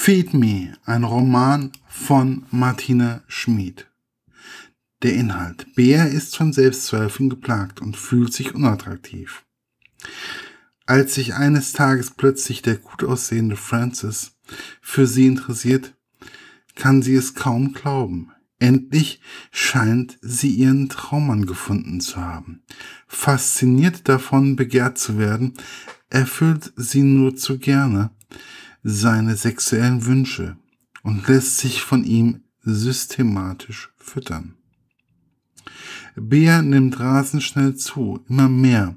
Feed Me, ein Roman von Martina Schmid. Der Inhalt. Bea ist von Selbstzweifeln geplagt und fühlt sich unattraktiv. Als sich eines Tages plötzlich der gut aussehende Francis für sie interessiert, kann sie es kaum glauben. Endlich scheint sie ihren Traummann gefunden zu haben. Fasziniert davon, begehrt zu werden, erfüllt sie nur zu gerne seine sexuellen Wünsche und lässt sich von ihm systematisch füttern. Bea nimmt rasend schnell zu, immer mehr,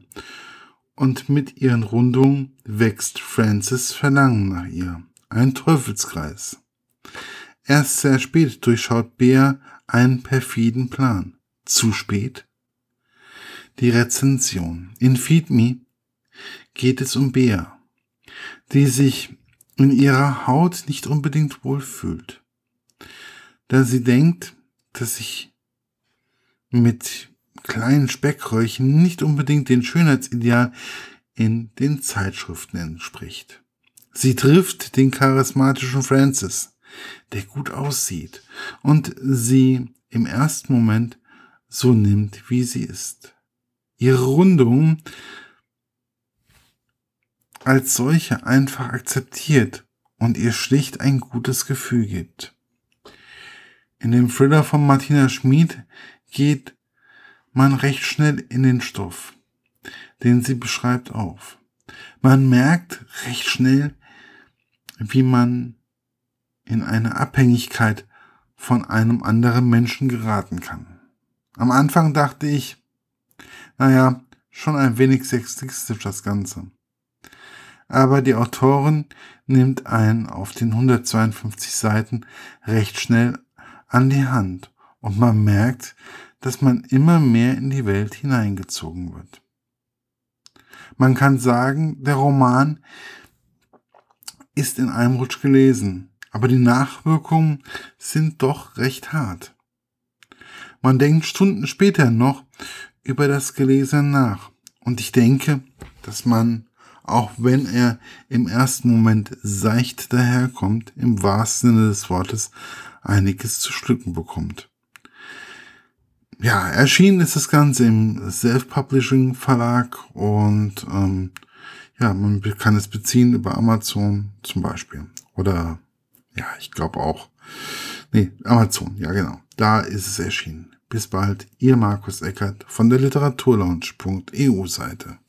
und mit ihren Rundungen wächst Francis Verlangen nach ihr. Ein Teufelskreis. Erst sehr spät durchschaut Bea einen perfiden Plan. Zu spät? Die Rezension. In Feed Me geht es um Bea, die sich in ihrer Haut nicht unbedingt wohlfühlt, da sie denkt, dass sich mit kleinen Speckröllchen nicht unbedingt den Schönheitsideal in den Zeitschriften entspricht. Sie trifft den charismatischen Francis, der gut aussieht und sie im ersten Moment so nimmt, wie sie ist. Ihre Rundung als solche einfach akzeptiert und ihr schlicht ein gutes Gefühl gibt. In dem Thriller von Martina Schmid geht man recht schnell in den Stoff, den sie beschreibt, auf. Man merkt recht schnell, wie man in eine Abhängigkeit von einem anderen Menschen geraten kann. Am Anfang dachte ich, naja, schon ein wenig sexistisch das Ganze. Aber die Autorin nimmt einen auf den 152 Seiten recht schnell an die Hand und man merkt, dass man immer mehr in die Welt hineingezogen wird. Man kann sagen, der Roman ist in einem Rutsch gelesen, aber die Nachwirkungen sind doch recht hart. Man denkt Stunden später noch über das Gelesene nach. Und ich denke, dass man, auch wenn er im ersten Moment seicht daherkommt, im wahrsten Sinne des Wortes einiges zu schlucken bekommt. Ja, erschienen ist das Ganze im Self-Publishing Verlag und ähm, ja, man kann es beziehen über Amazon zum Beispiel. Oder ja, ich glaube auch. Nee, Amazon, ja genau. Da ist es erschienen. Bis bald, ihr Markus Eckert von der Literaturlaunch.eu Seite.